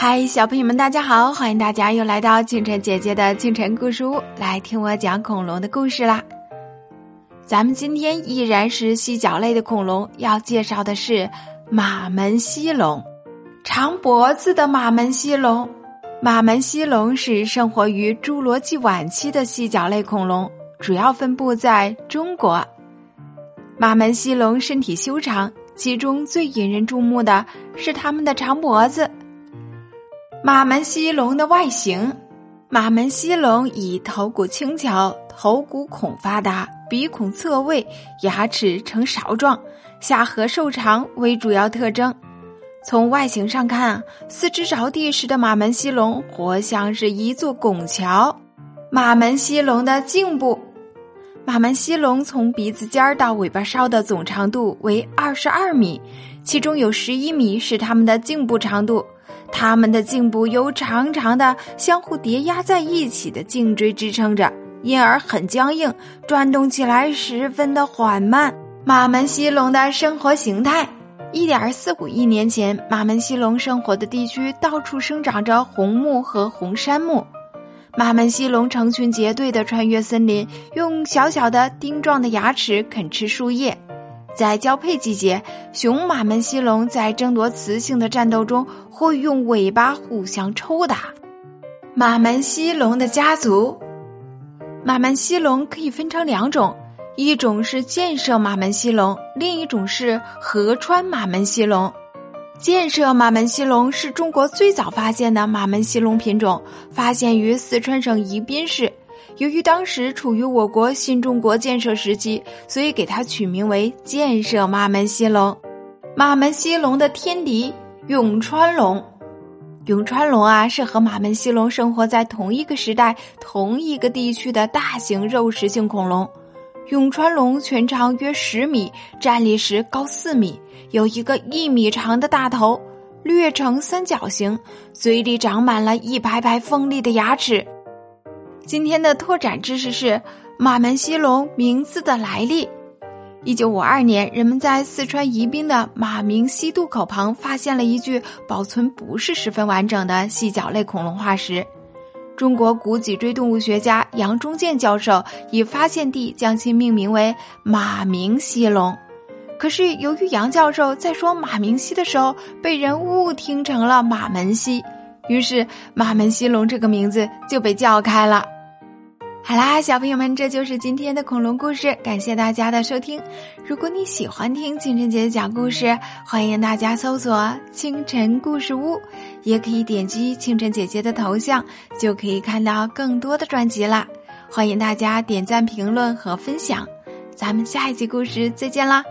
嗨，小朋友们，大家好！欢迎大家又来到清晨姐姐的清晨故事屋，来听我讲恐龙的故事啦。咱们今天依然是犀角类的恐龙，要介绍的是马门溪龙，长脖子的马门溪龙。马门溪龙是生活于侏罗纪晚期的犀角类恐龙，主要分布在中国。马门溪龙身体修长，其中最引人注目的是它们的长脖子。马门溪龙的外形，马门溪龙以头骨轻巧、头骨孔发达、鼻孔侧位、牙齿呈勺状、下颌瘦长为主要特征。从外形上看，四肢着地时的马门溪龙活像是一座拱桥。马门溪龙的颈部，马门溪龙从鼻子尖儿到尾巴梢的总长度为二十二米，其中有十一米是它们的颈部长度。它们的颈部由长长的、相互叠压在一起的颈椎支撑着，因而很僵硬，转动起来十分的缓慢。马门溪龙的生活形态：一点四五亿年前，马门溪龙生活的地区到处生长着红木和红杉木。马门溪龙成群结队地穿越森林，用小小的钉状的牙齿啃吃树叶。在交配季节，雄马门溪龙在争夺雌性的战斗中会用尾巴互相抽打。马门溪龙的家族，马门溪龙可以分成两种，一种是建设马门溪龙，另一种是河川马门溪龙。建设马门溪龙是中国最早发现的马门溪龙品种，发现于四川省宜宾市。由于当时处于我国新中国建设时期，所以给它取名为建设马门溪龙。马门溪龙的天敌永川龙，永川龙啊是和马门溪龙生活在同一个时代、同一个地区的大型肉食性恐龙。永川龙全长约十米，站立时高四米，有一个一米长的大头，略呈三角形，嘴里长满了一排排锋利的牙齿。今天的拓展知识是马门溪龙名字的来历。一九五二年，人们在四川宜宾的马鸣溪渡口旁发现了一具保存不是十分完整的细角类恐龙化石。中国古脊椎动物学家杨忠健教授以发现地将其命名为马明溪龙。可是由于杨教授在说马明溪的时候被人误听成了马门溪，于是马门溪龙这个名字就被叫开了。好啦，小朋友们，这就是今天的恐龙故事，感谢大家的收听。如果你喜欢听清晨姐姐讲故事，欢迎大家搜索“清晨故事屋”，也可以点击清晨姐姐的头像，就可以看到更多的专辑啦。欢迎大家点赞、评论和分享，咱们下一集故事再见啦！